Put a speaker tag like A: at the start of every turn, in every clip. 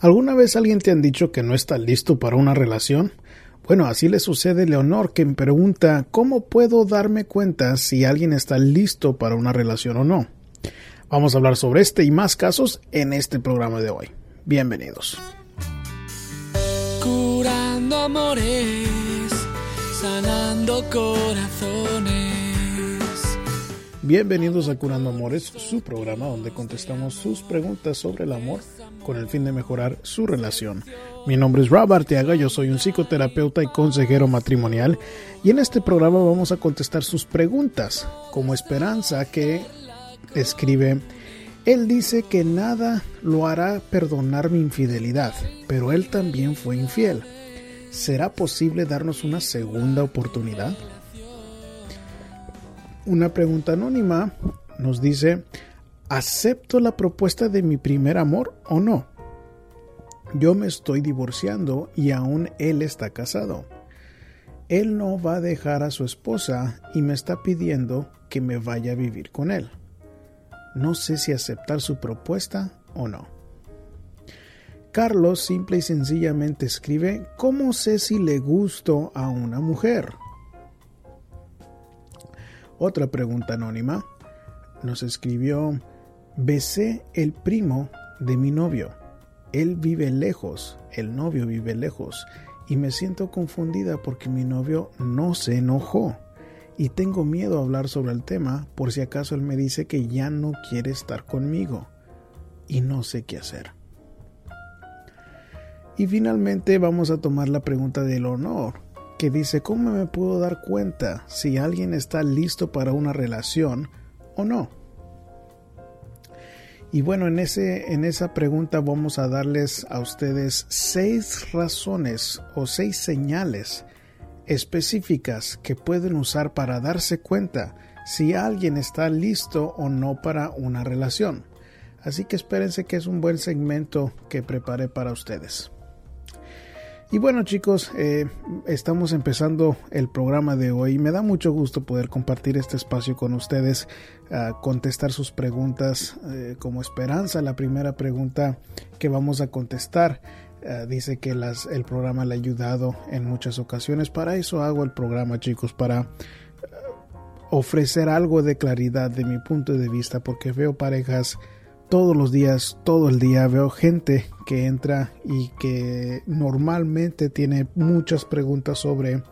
A: ¿Alguna vez alguien te han dicho que no está listo para una relación? Bueno, así le sucede a Leonor, me pregunta ¿cómo puedo darme cuenta si alguien está listo para una relación o no? Vamos a hablar sobre este y más casos en este programa de hoy. Bienvenidos.
B: Curando amores, sanando corazones.
A: Bienvenidos a Curando Amores, su programa donde contestamos sus preguntas sobre el amor con el fin de mejorar su relación. Mi nombre es Rob Arteaga, yo soy un psicoterapeuta y consejero matrimonial y en este programa vamos a contestar sus preguntas como Esperanza que escribe él dice que nada lo hará perdonar mi infidelidad, pero él también fue infiel. ¿Será posible darnos una segunda oportunidad? Una pregunta anónima nos dice, ¿acepto la propuesta de mi primer amor o no? Yo me estoy divorciando y aún él está casado. Él no va a dejar a su esposa y me está pidiendo que me vaya a vivir con él. No sé si aceptar su propuesta o no. Carlos simple y sencillamente escribe, ¿cómo sé si le gusto a una mujer? Otra pregunta anónima nos escribió, besé el primo de mi novio. Él vive lejos, el novio vive lejos, y me siento confundida porque mi novio no se enojó. Y tengo miedo a hablar sobre el tema por si acaso él me dice que ya no quiere estar conmigo. Y no sé qué hacer. Y finalmente vamos a tomar la pregunta del honor, que dice, ¿cómo me puedo dar cuenta si alguien está listo para una relación o no? Y bueno, en, ese, en esa pregunta vamos a darles a ustedes seis razones o seis señales específicas que pueden usar para darse cuenta si alguien está listo o no para una relación. Así que espérense que es un buen segmento que preparé para ustedes. Y bueno chicos, eh, estamos empezando el programa de hoy. Me da mucho gusto poder compartir este espacio con ustedes, contestar sus preguntas eh, como esperanza. La primera pregunta que vamos a contestar eh, dice que las, el programa le ha ayudado en muchas ocasiones. Para eso hago el programa chicos, para ofrecer algo de claridad de mi punto de vista, porque veo parejas todos los días, todo el día veo gente que entra y que normalmente tiene muchas preguntas sobre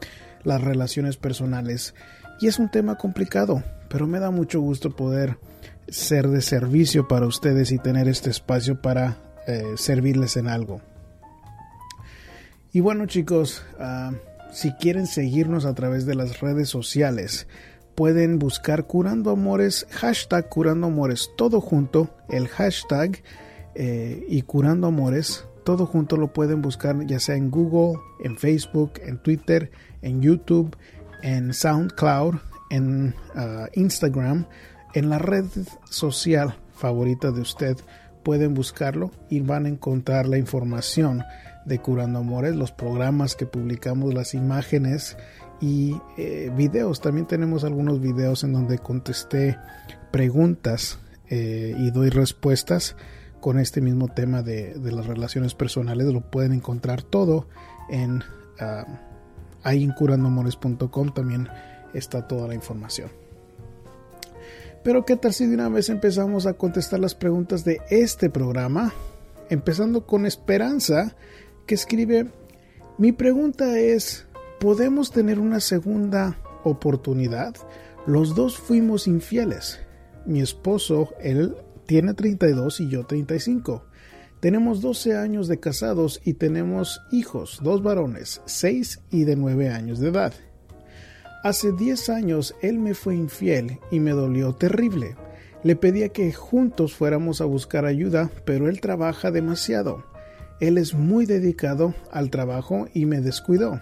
A: las relaciones personales. Y es un tema complicado, pero me da mucho gusto poder ser de servicio para ustedes y tener este espacio para eh, servirles en algo. Y bueno chicos, ah, si quieren seguirnos a través de las redes sociales, pueden buscar Curando Amores, hashtag Curando Amores, todo junto, el hashtag eh, y Curando Amores, todo junto lo pueden buscar ya sea en Google, en Facebook, en Twitter, en YouTube, en SoundCloud, en uh, Instagram, en la red social favorita de usted. Pueden buscarlo y van a encontrar la información de Curando Amores, los programas que publicamos, las imágenes y eh, videos. También tenemos algunos videos en donde contesté preguntas eh, y doy respuestas con este mismo tema de, las relaciones personales. Lo pueden encontrar todo en uh, ahí en también está toda la información. Pero qué tal si de una vez empezamos a contestar las preguntas de este programa, empezando con Esperanza, que escribe, mi pregunta es, podemos tener una segunda oportunidad. Los dos fuimos infieles. Mi esposo, él tiene 32 y yo 35. Tenemos 12 años de casados y tenemos hijos, dos varones, 6 y de 9 años de edad. Hace 10 años él me fue infiel y me dolió terrible. Le pedía que juntos fuéramos a buscar ayuda, pero él trabaja demasiado. Él es muy dedicado al trabajo y me descuidó.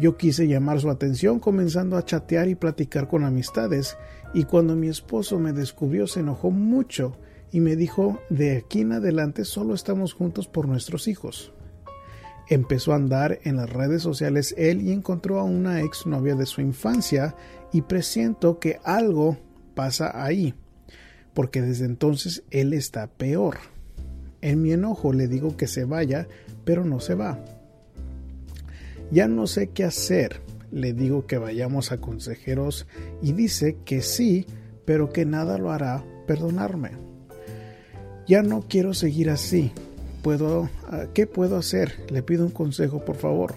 A: Yo quise llamar su atención comenzando a chatear y platicar con amistades, y cuando mi esposo me descubrió se enojó mucho y me dijo de aquí en adelante solo estamos juntos por nuestros hijos. Empezó a andar en las redes sociales él y encontró a una ex novia de su infancia y presiento que algo pasa ahí, porque desde entonces él está peor. En mi enojo le digo que se vaya, pero no se va. Ya no sé qué hacer. Le digo que vayamos a consejeros y dice que sí, pero que nada lo hará perdonarme. Ya no quiero seguir así. ¿Puedo, ah, ¿Qué puedo hacer? Le pido un consejo, por favor.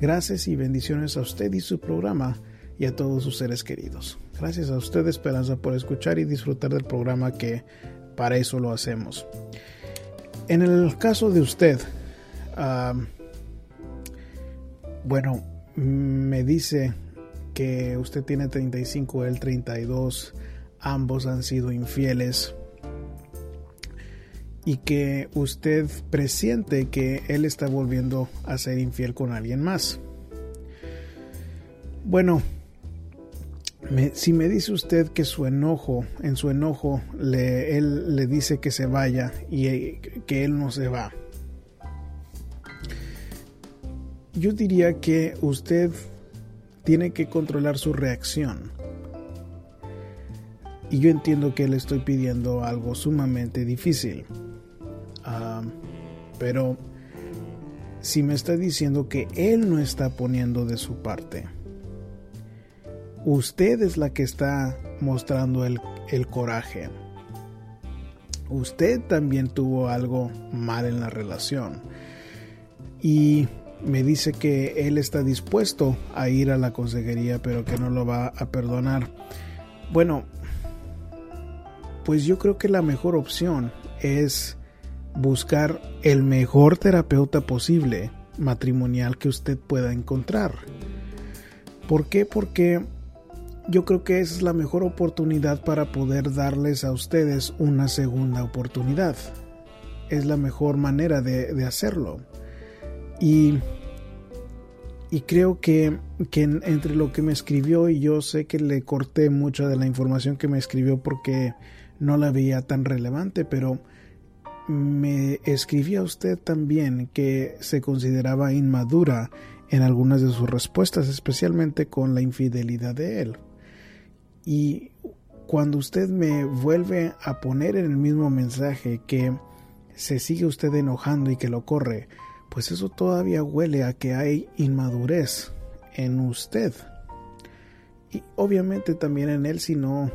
A: Gracias y bendiciones a usted y su programa y a todos sus seres queridos. Gracias a usted, Esperanza, por escuchar y disfrutar del programa que para eso lo hacemos. En el caso de usted, bueno, me dice que usted tiene 35, él 32, ambos han sido infieles y que usted presiente que él está volviendo a ser infiel con alguien más. Bueno, si me dice usted que su enojo, en su enojo, le, él le dice que se vaya y eh, que él no se va, yo diría que usted tiene que controlar su reacción. Y yo entiendo que le estoy pidiendo algo sumamente difícil. Ah, pero si me está diciendo que él no está poniendo de su parte, usted es la que está mostrando el, el coraje. Usted también tuvo algo mal en la relación. Y me dice que él está dispuesto a ir a la consejería, pero que no lo va a perdonar. Bueno, pues yo creo que la mejor opción es buscar el mejor terapeuta posible matrimonial que usted pueda encontrar. ¿Por qué? Porque yo creo que esa es la mejor oportunidad para poder darles a ustedes una segunda oportunidad. Es la mejor manera de, de hacerlo. Y, y creo que, que entre lo que me escribió y yo sé que le corté mucha de la información que me escribió porque no la veía tan relevante, pero me escribía usted también que se consideraba inmadura en algunas de sus respuestas, especialmente con la infidelidad de él. Y cuando usted me vuelve a poner en el mismo mensaje que se sigue usted enojando y que lo corre, pues eso todavía huele a que hay inmadurez en usted. Y obviamente también en él si no,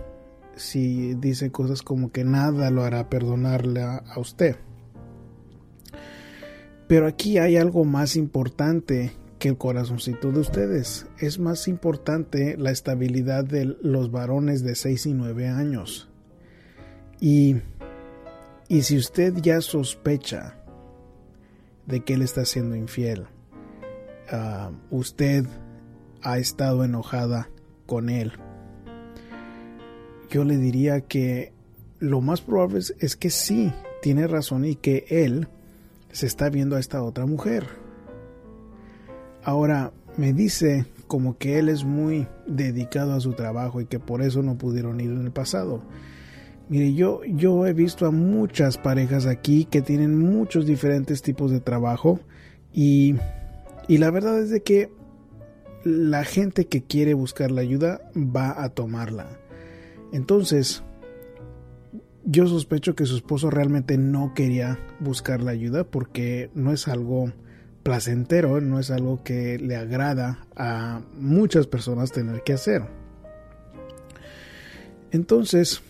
A: si dice cosas como que nada lo hará perdonarle a, usted. Pero aquí hay algo más importante que el corazoncito de ustedes. Es más importante la estabilidad de los varones de 6 y 9 años. Y, y si usted ya sospecha de que él está siendo infiel. Ah, usted ha estado enojada con él. Yo le diría que lo más probable es, que sí, tiene razón y que él se está viendo a esta otra mujer. Ahora, me dice como que él es muy dedicado a su trabajo y que por eso no pudieron ir en el pasado. Mire, yo, yo he visto a muchas parejas aquí que tienen muchos diferentes tipos de trabajo y, y la verdad es de que la gente que quiere buscar la ayuda va a tomarla. Entonces, yo sospecho que su esposo realmente no quería buscar la ayuda porque no es algo placentero, no es algo que le agrada a muchas personas tener que hacer. Entonces,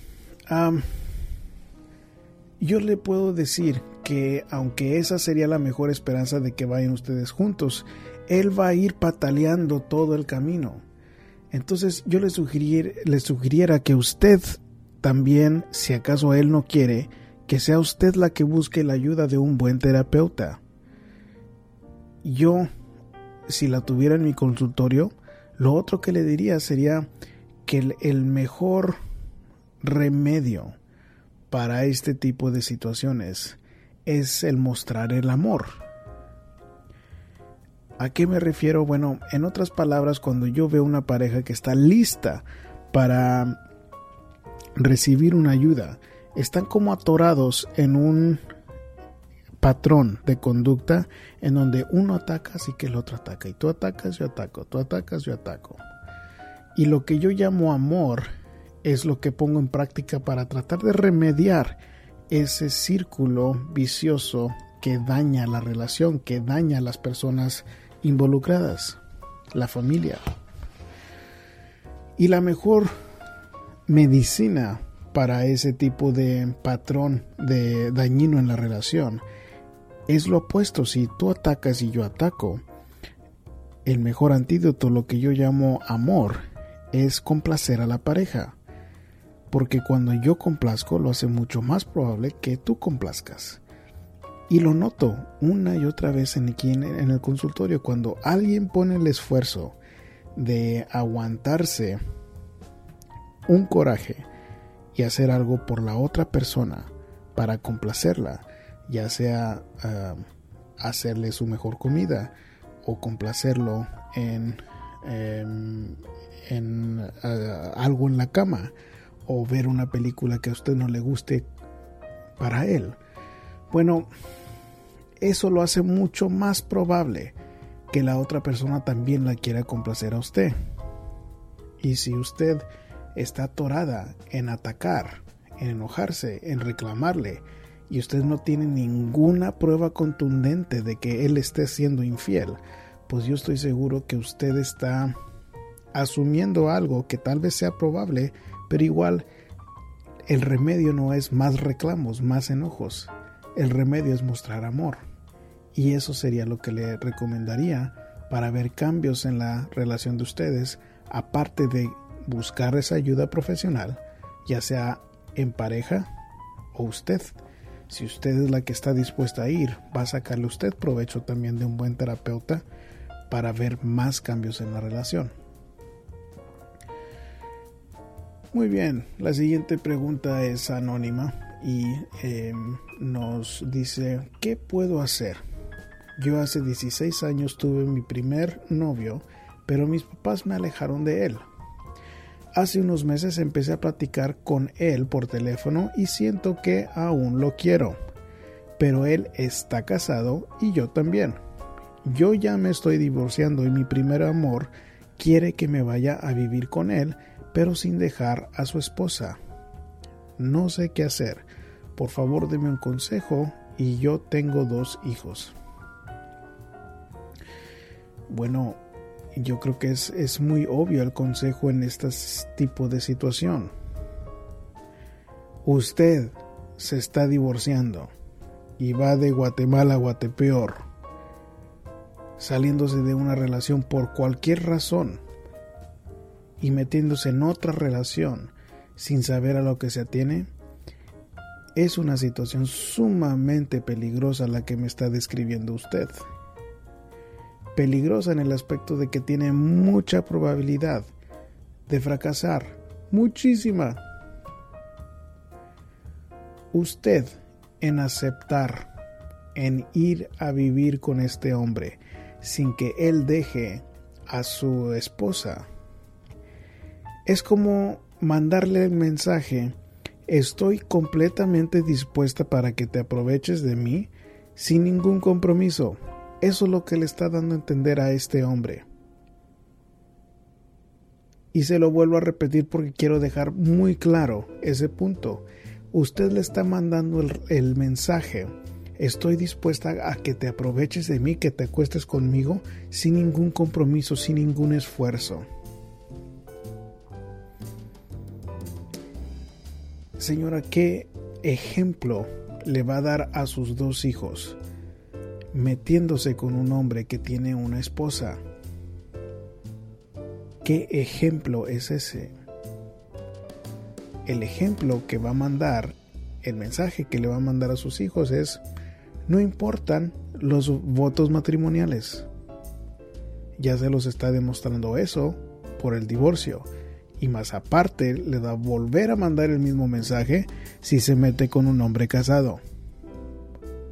A: yo le puedo decir que aunque esa sería la mejor esperanza de que vayan ustedes juntos, él va a ir pataleando todo el camino. Entonces yo le, sugiriera que usted también, si acaso él no quiere, que sea usted la que busque la ayuda de un buen terapeuta. Yo, si la tuviera en mi consultorio, lo otro que le diría sería que el mejor remedio para este tipo de situaciones es el mostrar el amor. ¿A qué me refiero? Bueno, en otras palabras, cuando yo veo una pareja que está lista para recibir una ayuda, están como atorados en un patrón de conducta en donde uno ataca así que el otro ataca y tú atacas yo ataco, tú atacas yo ataco. Y lo que yo llamo amor es lo que pongo en práctica para tratar de remediar ese círculo vicioso que daña la relación, que daña a las personas involucradas, la familia. Y la mejor medicina para ese tipo de patrón de dañino en la relación es lo opuesto. Si tú atacas y yo ataco, el mejor antídoto, lo que yo llamo amor, es complacer a la pareja. Porque cuando yo complazco, lo hace mucho más probable que tú complazcas. Y lo noto una y otra vez en, en el consultorio, cuando alguien pone el esfuerzo de aguantarse un coraje y hacer algo por la otra persona para complacerla, ya sea ah, hacerle su mejor comida o complacerlo en, em, ah, algo en la cama o ver una película que a usted no le guste para él. Bueno, eso lo hace mucho más probable que la otra persona también la quiera complacer a usted. Y si usted está atorada en atacar, en enojarse, en reclamarle, y usted no tiene ninguna prueba contundente de que él esté siendo infiel, pues yo estoy seguro que usted está asumiendo algo que tal vez sea probable, pero igual el remedio no es más reclamos, más enojos. El remedio es mostrar amor. Y eso sería lo que le recomendaría para ver cambios en la relación de ustedes, aparte de buscar esa ayuda profesional, ya sea en pareja o usted. Si usted es la que está dispuesta a ir, va a sacarle usted provecho también de un buen terapeuta para ver más cambios en la relación. Muy bien, la siguiente pregunta es anónima y em, nos dice, ¿qué puedo hacer? Yo hace 16 años tuve mi primer novio, pero mis papás me alejaron de él. Hace unos meses empecé a platicar con él por teléfono y siento que aún lo quiero. Pero él está casado y yo también. Yo ya me estoy divorciando y mi primer amor quiere que me vaya a vivir con él, pero sin dejar a su esposa. No sé qué hacer. Por favor, deme un consejo y yo tengo dos hijos. Bueno, yo creo que es, es muy obvio el consejo en este tipo de situación. Usted se está divorciando y va de Guatemala a Guatepeor, saliéndose de una relación por cualquier razón y metiéndose en otra relación sin saber a lo que se atiene, es una situación sumamente peligrosa la que me está describiendo usted peligrosa en el aspecto de que tiene mucha probabilidad de fracasar, muchísima. Usted en aceptar, en ir a vivir con este hombre sin que él deje a su esposa, es como mandarle el mensaje, estoy completamente dispuesta para que te aproveches de mí sin ningún compromiso. Eso es lo que le está dando a entender a este hombre. Y se lo vuelvo a repetir porque quiero dejar muy claro ese punto. Usted le está mandando el, mensaje. Estoy dispuesta a que te aproveches de mí, que te acuestes conmigo sin ningún compromiso, sin ningún esfuerzo. Señora, ¿qué ejemplo le va a dar a sus dos hijos? metiéndose con un hombre que tiene una esposa. ¿Qué ejemplo es ese? El ejemplo que va a mandar, el mensaje que le va a mandar a sus hijos es, no importan los votos matrimoniales. Ya se los está demostrando eso por el divorcio. Y más aparte le da volver a mandar el mismo mensaje si se mete con un hombre casado.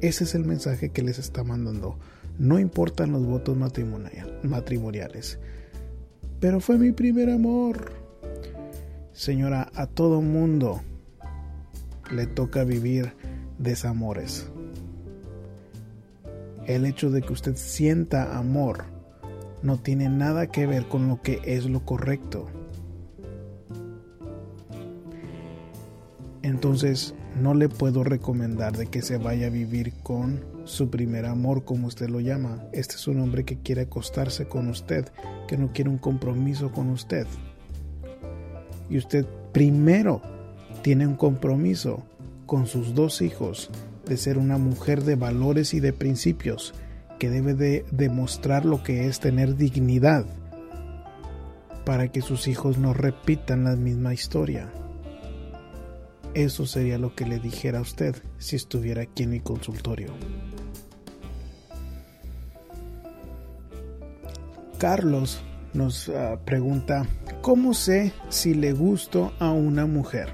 A: Ese es el mensaje que les está mandando. No importan los votos matrimoniales. Pero fue mi primer amor. Señora, a todo mundo le toca vivir desamores. El hecho de que usted sienta amor no tiene nada que ver con lo que es lo correcto. Entonces, no le puedo recomendar de que se vaya a vivir con su primer amor, como usted lo llama. Este es un hombre que quiere acostarse con usted, que no quiere un compromiso con usted. Y usted primero tiene un compromiso con sus dos hijos de ser una mujer de valores y de principios, que debe de demostrar lo que es tener dignidad para que sus hijos no repitan la misma historia. Eso sería lo que le dijera a usted si estuviera aquí en mi consultorio. Carlos nos ah, pregunta, ¿cómo sé si le gusto a una mujer?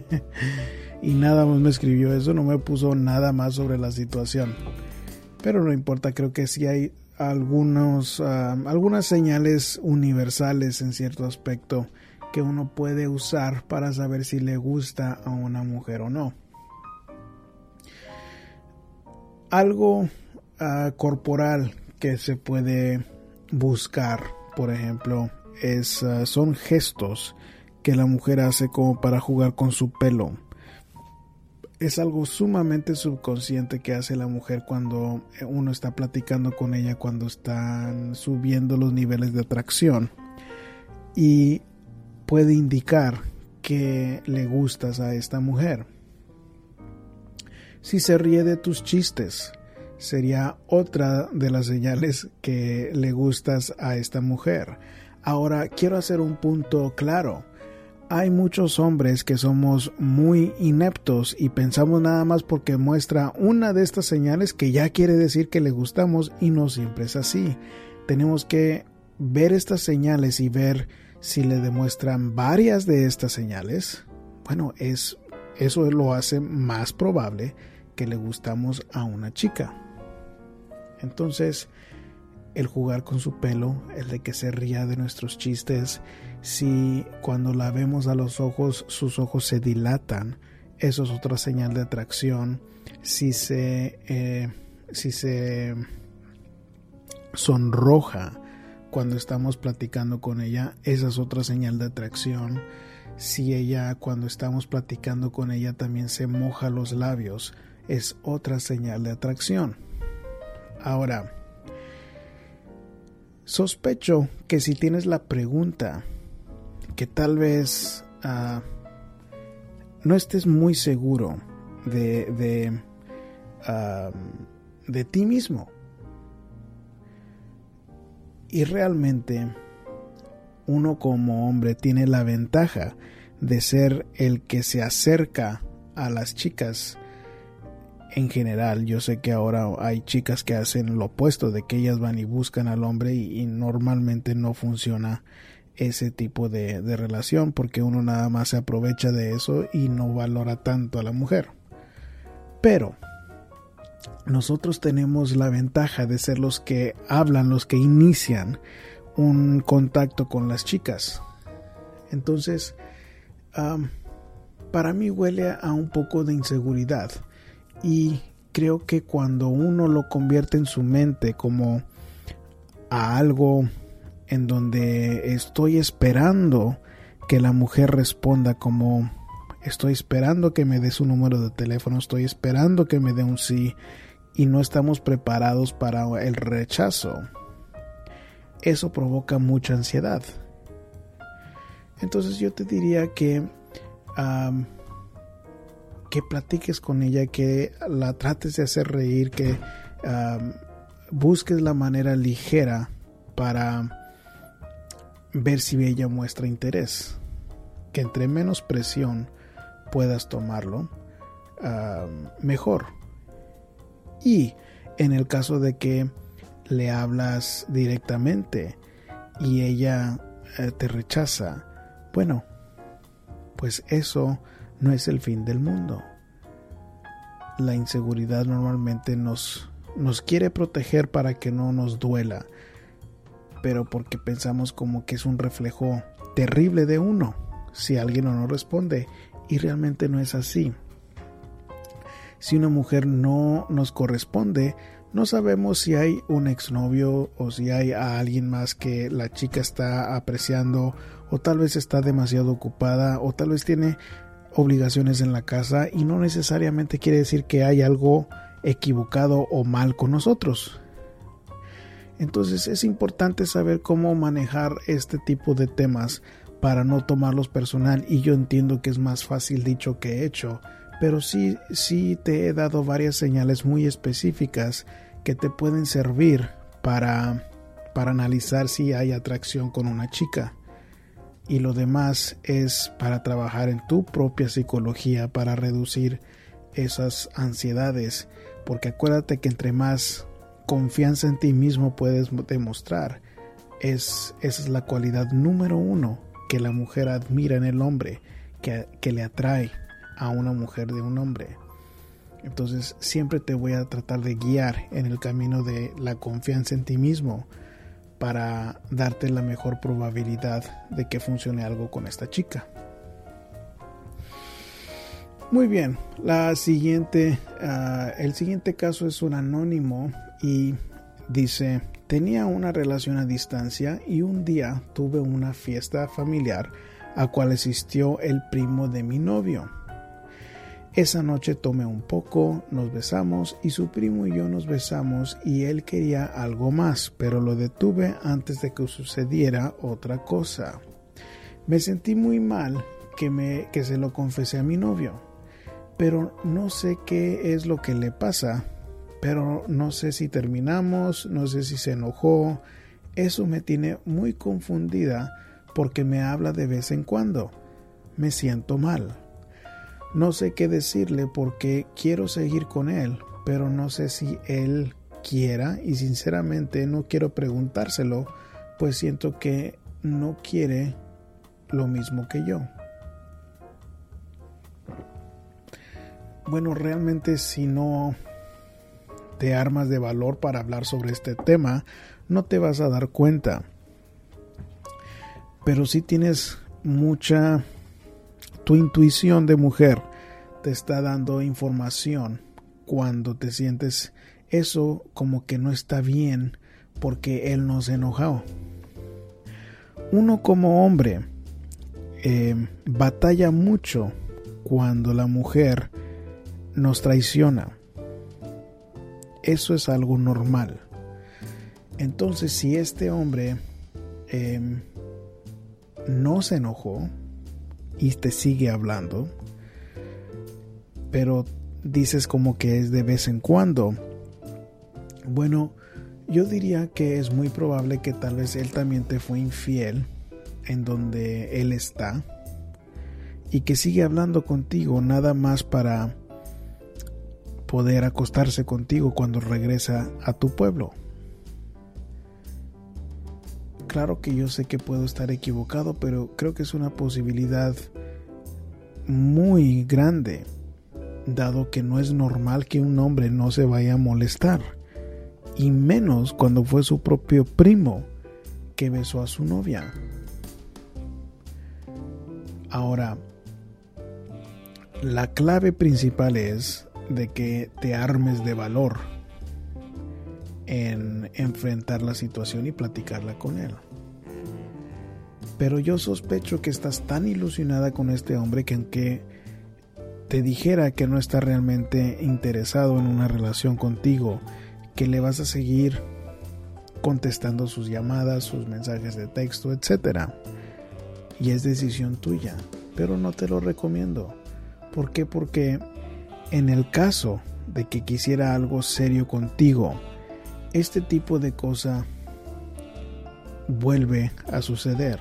A: y nada más me escribió eso, no me puso nada más sobre la situación. Pero no importa, creo que sí hay algunos, ah, algunas señales universales en cierto aspecto que uno puede usar para saber si le gusta a una mujer o no. Algo ah, corporal que se puede buscar, por ejemplo, es, ah, son gestos que la mujer hace como para jugar con su pelo. Es algo sumamente subconsciente que hace la mujer cuando uno está platicando con ella, cuando están subiendo los niveles de atracción. Y puede indicar que le gustas a esta mujer. Si se ríe de tus chistes, sería otra de las señales que le gustas a esta mujer. Ahora, quiero hacer un punto claro. Hay muchos hombres que somos muy ineptos y pensamos nada más porque muestra una de estas señales que ya quiere decir que le gustamos y no siempre es así. Tenemos que ver estas señales y ver si le demuestran varias de estas señales, bueno, es, eso lo hace más probable que le gustamos a una chica. Entonces, el jugar con su pelo, el de que se ría de nuestros chistes, si cuando la vemos a los ojos sus ojos se dilatan, eso es otra señal de atracción. Si se, eh, si se sonroja, cuando estamos platicando con ella, esa es otra señal de atracción. Si ella cuando estamos platicando con ella también se moja los labios, es otra señal de atracción. Ahora, sospecho que si tienes la pregunta, que tal vez uh, no estés muy seguro de, de, de ti mismo y realmente uno como hombre tiene la ventaja de ser el que se acerca a las chicas en general. Yo sé que ahora hay chicas que hacen lo opuesto, de que ellas van y buscan al hombre y, normalmente no funciona ese tipo de, de, relación porque uno nada más se aprovecha de eso y no valora tanto a la mujer. Pero nosotros tenemos la ventaja de ser los que hablan, los que inician un contacto con las chicas. Entonces, para mí huele a un poco de inseguridad y creo que cuando uno lo convierte en su mente como a algo en donde estoy esperando que la mujer responda como estoy esperando que me dé su número de teléfono, estoy esperando que me dé un sí, y no estamos preparados para el rechazo, eso provoca mucha ansiedad. Entonces yo te diría que que platiques con ella, que la trates de hacer reír, que busques la manera ligera para ver si ella muestra interés. Que entre menos presión puedas tomarlo, mejor. Y en el caso de que le hablas directamente y ella eh, te rechaza, bueno, pues eso no es el fin del mundo. La inseguridad normalmente nos, nos quiere proteger para que no nos duela, pero porque pensamos como que es un reflejo terrible de uno si alguien no responde y realmente no es así si una mujer no nos corresponde, no sabemos si hay un exnovio o si hay a alguien más que la chica está apreciando o tal vez está demasiado ocupada o tal vez tiene obligaciones en la casa y no necesariamente quiere decir que hay algo equivocado o mal con nosotros. Entonces es importante saber cómo manejar este tipo de temas para no tomarlos personal y yo entiendo que es más fácil dicho que hecho, pero sí, sí te he dado varias señales muy específicas que te pueden servir para, para analizar si hay atracción con una chica. Y lo demás es para trabajar en tu propia psicología, para reducir esas ansiedades, porque acuérdate que entre más confianza en ti mismo puedes demostrar, es, esa es la cualidad número uno que la mujer admira en el hombre, que, que le atrae a una mujer de un hombre. Entonces siempre te voy a tratar de guiar en el camino de la confianza en ti mismo para darte la mejor probabilidad de que funcione algo con esta chica. Muy bien, la siguiente, ah, el siguiente caso es un anónimo y dice, tenía una relación a distancia y un día tuve una fiesta familiar a cual asistió el primo de mi novio. Esa noche tomé un poco, nos besamos y su primo y yo nos besamos y él quería algo más, pero lo detuve antes de que sucediera otra cosa. Me sentí muy mal que, me, que se lo confesé a mi novio, pero no sé qué es lo que le pasa, pero no sé si terminamos, no sé si se enojó, eso me tiene muy confundida porque me habla de vez en cuando. Me siento mal. No sé qué decirle porque quiero seguir con él, pero no sé si él quiera y sinceramente no quiero preguntárselo, pues siento que no quiere lo mismo que yo. Bueno, realmente si no te armas de valor para hablar sobre este tema, no te vas a dar cuenta. Pero si tienes mucha tu intuición de mujer te está dando información cuando te sientes eso como que no está bien porque él no se enojó. Uno como hombre eh, batalla mucho cuando la mujer nos traiciona. Eso es algo normal. Entonces, si este hombre eh, no se enojó, y te sigue hablando, pero dices como que es de vez en cuando. Bueno, yo diría que es muy probable que tal vez él también te fue infiel en donde él está y que sigue hablando contigo nada más para poder acostarse contigo cuando regresa a tu pueblo claro que yo sé que puedo estar equivocado, pero creo que es una posibilidad muy grande, dado que no es normal que un hombre no se vaya a molestar, y menos cuando fue su propio primo que besó a su novia. Ahora, la clave principal es de que te armes de valor en enfrentar la situación y platicarla con él. Pero yo sospecho que estás tan ilusionada con este hombre que aunque te dijera que no está realmente interesado en una relación contigo, que le vas a seguir contestando sus llamadas, sus mensajes de texto, etc. Y es decisión tuya, pero no te lo recomiendo. ¿Por qué? Porque en el caso de que quisiera algo serio contigo, este tipo de cosa vuelve a suceder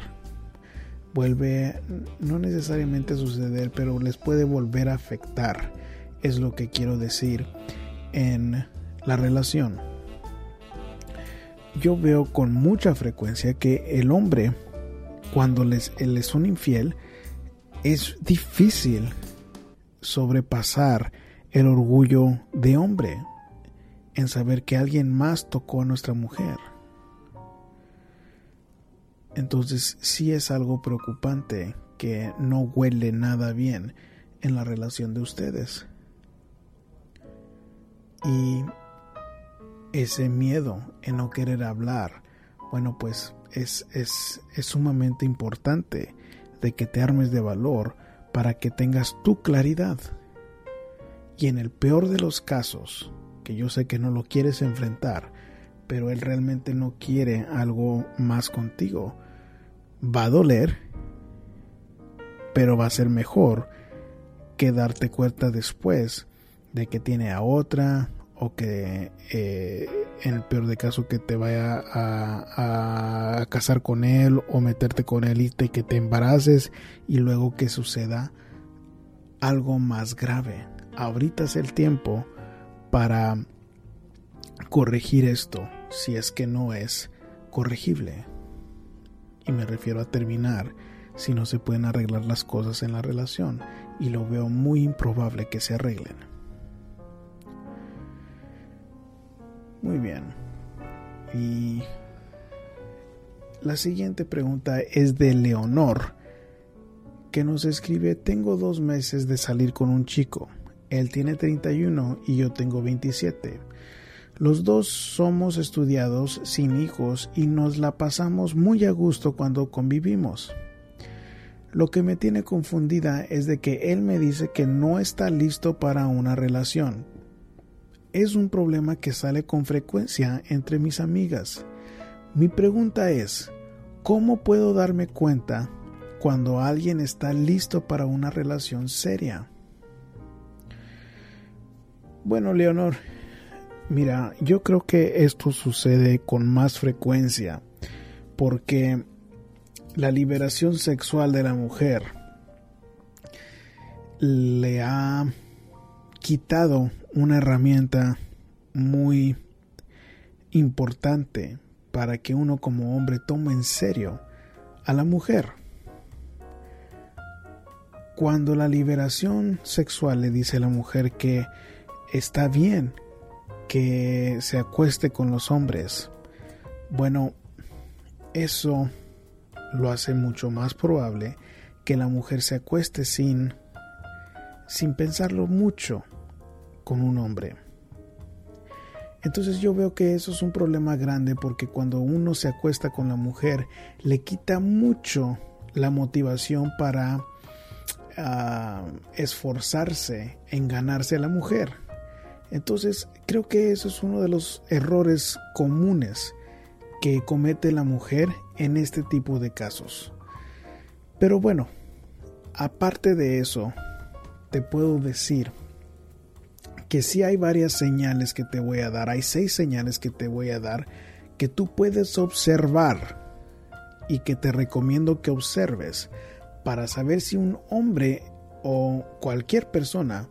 A: vuelve no necesariamente a suceder, pero les puede volver a afectar, es lo que quiero decir en la relación. Yo veo con mucha frecuencia que el hombre, cuando les, les son infiel, es difícil sobrepasar el orgullo de hombre en saber que alguien más tocó a nuestra mujer. Entonces sí es algo preocupante que no huele nada bien en la relación de ustedes. Y ese miedo en no querer hablar, bueno, pues es, es, es sumamente importante de que te armes de valor para que tengas tu claridad. Y en el peor de los casos, que yo sé que no lo quieres enfrentar, pero él realmente no quiere algo más contigo, va a doler, pero va a ser mejor que darte cuenta después de que tiene a otra o que eh, en el peor de caso que te vaya a, casar con él o meterte con él y que te embaraces y luego que suceda algo más grave. Ahorita es el tiempo para corregir esto si es que no es corregible. Y me refiero a terminar si no se pueden arreglar las cosas en la relación y lo veo muy improbable que se arreglen. Muy bien. Y la siguiente pregunta es de Leonor, que nos escribe, tengo dos meses de salir con un chico. Él tiene 31 y yo tengo 27. Los dos somos estudiados sin hijos y nos la pasamos muy a gusto cuando convivimos. Lo que me tiene confundida es de que él me dice que no está listo para una relación. Es un problema que sale con frecuencia entre mis amigas. Mi pregunta es, ¿cómo puedo darme cuenta cuando alguien está listo para una relación seria? Bueno, Leonor, mira, yo creo que esto sucede con más frecuencia porque la liberación sexual de la mujer le ha quitado una herramienta muy importante para que uno como hombre tome en serio a la mujer. Cuando la liberación sexual le dice a la mujer que está bien que se acueste con los hombres, bueno, eso lo hace mucho más probable que la mujer se acueste sin sin pensarlo mucho con un hombre. Entonces yo veo que eso es un problema grande porque cuando uno se acuesta con la mujer le quita mucho la motivación para ah, esforzarse en ganarse a la mujer. Entonces creo que eso es uno de los errores comunes que comete la mujer en este tipo de casos. Pero bueno, aparte de eso, te puedo decir que si hay varias señales que te voy a dar, hay seis señales que te voy a dar que tú puedes observar y que te recomiendo que observes para saber si un hombre o cualquier persona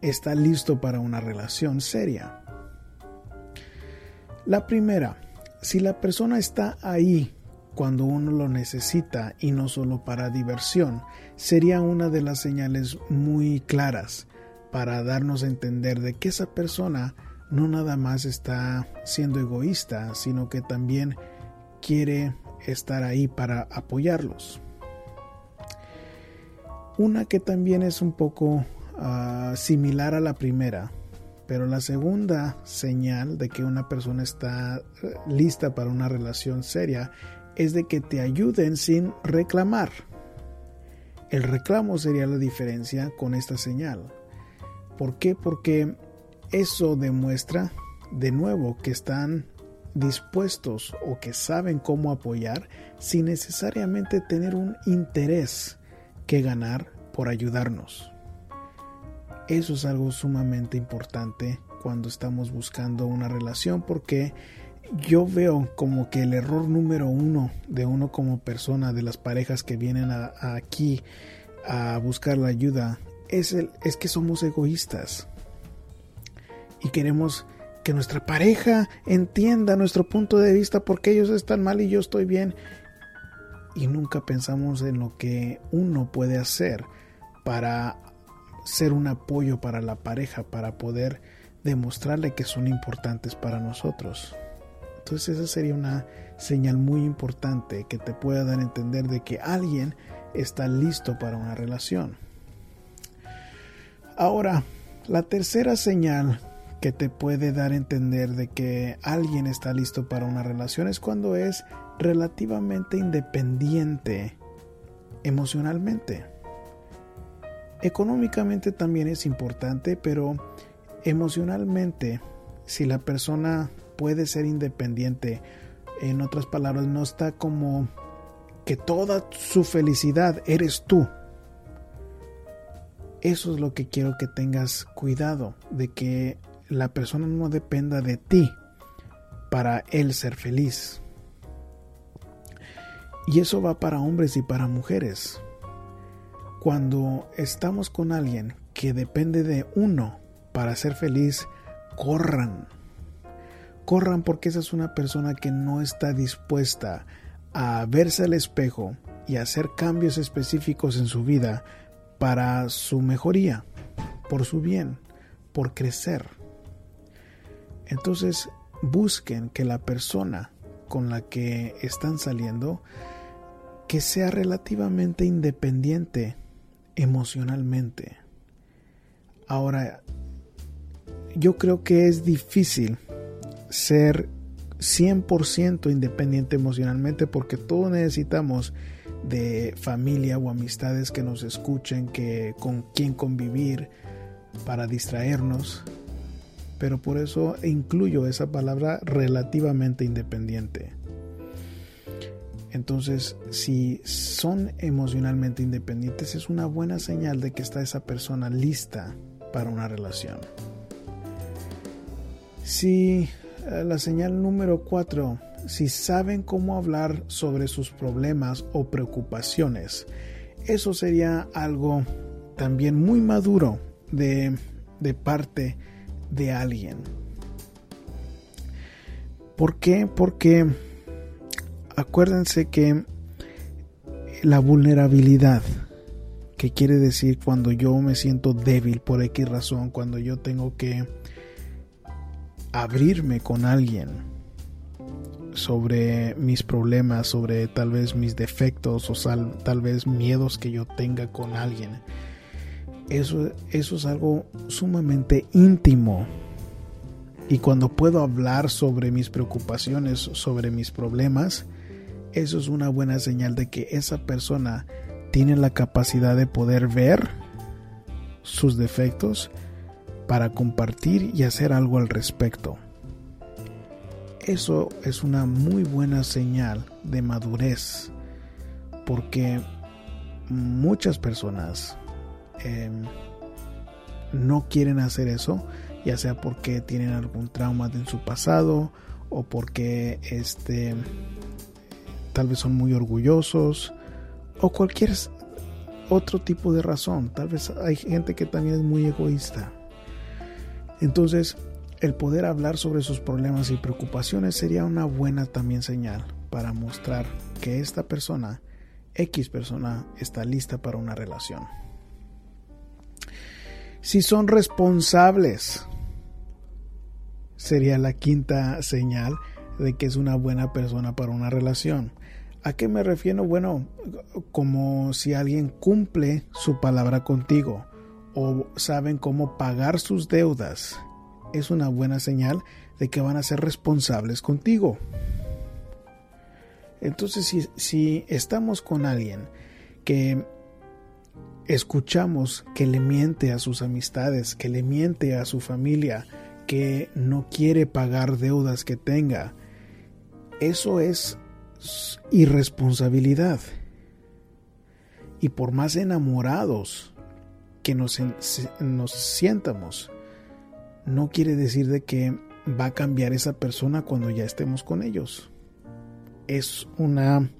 A: está listo para una relación seria. La primera, si la persona está ahí cuando uno lo necesita y no solo para diversión, sería una de las señales muy claras para darnos a entender de que esa persona no nada más está siendo egoísta, sino que también quiere estar ahí para apoyarlos. Una que también es un poco ah, similar a la primera pero la segunda señal de que una persona está eh, lista para una relación seria es de que te ayuden sin reclamar. El reclamo sería la diferencia con esta señal. ¿Por qué? Porque eso demuestra de nuevo que están dispuestos o que saben cómo apoyar sin necesariamente tener un interés que ganar por ayudarnos. Eso es algo sumamente importante cuando estamos buscando una relación porque yo veo como que el error número uno de uno como persona, de las parejas que vienen aquí a buscar la ayuda, es, el, es que somos egoístas. Y queremos que nuestra pareja entienda nuestro punto de vista porque ellos están mal y yo estoy bien. Y nunca pensamos en lo que uno puede hacer para ser un apoyo para la pareja, para poder demostrarle que son importantes para nosotros. Entonces esa sería una señal muy importante que te pueda dar a entender de que alguien está listo para una relación. Ahora, la tercera señal que te puede dar a entender de que alguien está listo para una relación es cuando es relativamente independiente emocionalmente Económicamente también es importante, pero emocionalmente, si la persona puede ser independiente, en otras palabras, no está como que toda su felicidad eres tú. Eso es lo que quiero que tengas cuidado, de que la persona no dependa de ti para él ser feliz. Y eso va para hombres y para mujeres. Cuando estamos con alguien que depende de uno para ser feliz, corran. Corran porque esa es una persona que no está dispuesta a verse al espejo y hacer cambios específicos en su vida para su mejoría, por su bien, por crecer. Entonces busquen que la persona con la que están saliendo que sea relativamente independiente emocionalmente. Ahora, yo creo que es difícil ser 100% independiente emocionalmente porque todos necesitamos de familia o amistades que nos escuchen, que con quien convivir para distraernos. Pero por eso incluyo esa palabra relativamente independiente. Entonces, si son emocionalmente independientes, es una buena señal de que está esa persona lista para una relación. Si eh, la señal número 4, si saben cómo hablar sobre sus problemas o preocupaciones, eso sería algo también muy maduro de, de parte de alguien. ¿Por qué? Porque acuérdense que la vulnerabilidad, que quiere decir cuando yo me siento débil por X razón, cuando yo tengo que abrirme con alguien sobre mis problemas, sobre tal vez mis defectos o tal vez miedos que yo tenga con alguien. Eso, eso es algo sumamente íntimo. Y cuando puedo hablar sobre mis preocupaciones, sobre mis problemas, eso es una buena señal de que esa persona tiene la capacidad de poder ver sus defectos para compartir y hacer algo al respecto. Eso es una muy buena señal de madurez porque muchas personas em, no quieren hacer eso, ya sea porque tienen algún trauma en su pasado o porque este tal vez son muy orgullosos o cualquier otro tipo de razón. Tal vez hay gente que también es muy egoísta. Entonces, el poder hablar sobre sus problemas y preocupaciones sería una buena también señal para mostrar que esta persona, X persona, está lista para una relación. Si son responsables, sería la quinta señal de que es una buena persona para una relación. ¿A qué me refiero? Bueno, como si alguien cumple su palabra contigo o saben cómo pagar sus deudas, es una buena señal de que van a ser responsables contigo. Entonces, si, si estamos con alguien que escuchamos que le miente a sus amistades, que le miente a su familia, que no quiere pagar deudas que tenga, eso es irresponsabilidad. Y por más enamorados que nos, nos sientamos, no quiere decir de que va a cambiar esa persona cuando ya estemos con ellos. Es una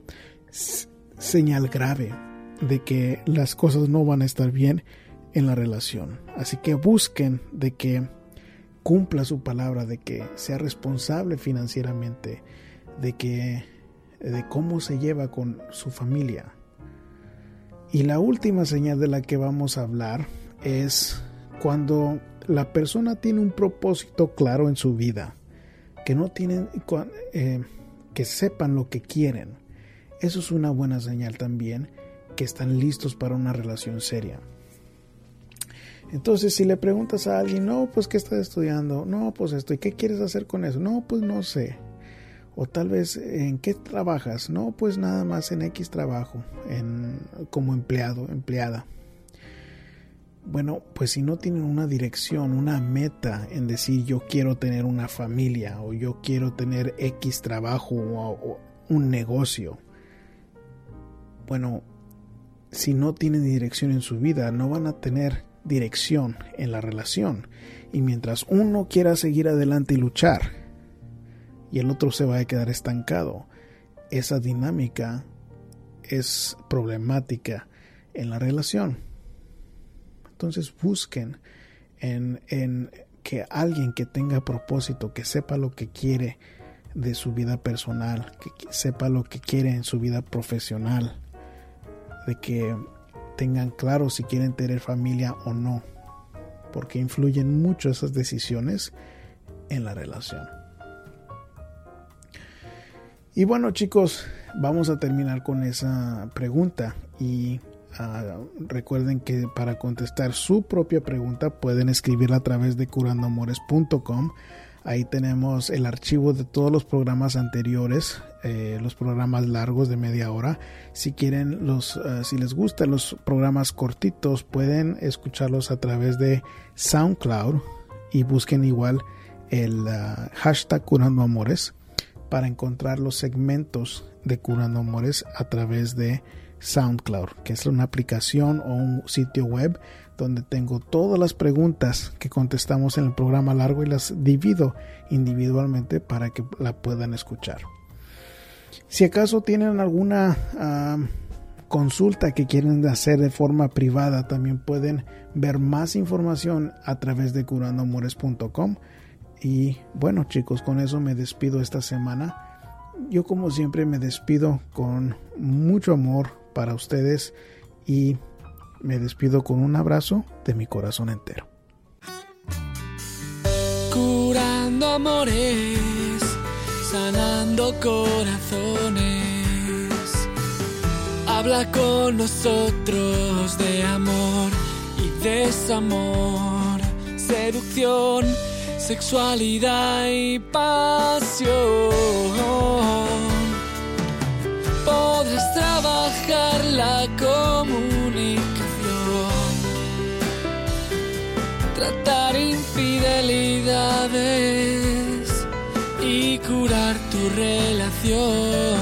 A: señal grave de que las cosas no van a estar bien en la relación. Así que busquen de que cumpla su palabra, de que sea responsable financieramente, de que de cómo se lleva con su familia. Y la última señal de la que vamos a hablar es cuando la persona tiene un propósito claro en su vida, que no tienen, eh, que sepan lo que quieren. Eso es una buena señal también, que están listos para una relación seria. Entonces, si le preguntas a alguien, no, pues, ¿qué estás estudiando? No, pues esto, ¿y qué quieres hacer con eso? No, pues no sé. O tal vez, ¿en qué trabajas? No, pues nada más en X trabajo, en, como empleado, empleada. Bueno, pues si no tienen una dirección, una meta en decir yo quiero tener una familia o yo quiero tener X trabajo o, un negocio, bueno, si no tienen dirección en su vida, no van a tener dirección en la relación. Y mientras uno quiera seguir adelante y luchar, y el otro se va a quedar estancado, esa dinámica es problemática en la relación. Entonces busquen en, que alguien que tenga propósito, que sepa lo que quiere de su vida personal, que sepa lo que quiere en su vida profesional, de que tengan claro si quieren tener familia o no, porque influyen mucho esas decisiones en la relación. Y bueno chicos, vamos a terminar con esa pregunta y Ah, recuerden que para contestar su propia pregunta pueden escribirla a través de curandoamores.com. Ahí tenemos el archivo de todos los programas anteriores, eh, los programas largos de media hora. Si quieren, los, ah, si les gustan los programas cortitos, pueden escucharlos a través de SoundCloud y busquen igual el ah, hashtag Curando Amores para encontrar los segmentos de Curando Amores a través de SoundCloud, que es una aplicación o un sitio web donde tengo todas las preguntas que contestamos en el programa largo y las divido individualmente para que la puedan escuchar. Si acaso tienen alguna ah, consulta que quieren hacer de forma privada, también pueden ver más información a través de curandoamores.com. Y bueno chicos, con eso me despido esta semana. Yo como siempre me despido con mucho amor, para ustedes y me despido con un abrazo de mi corazón entero.
B: Curando amores, sanando corazones. Habla con nosotros de amor y desamor, seducción, sexualidad y pasión trabajar la comunicación, tratar infidelidades y curar tu relación.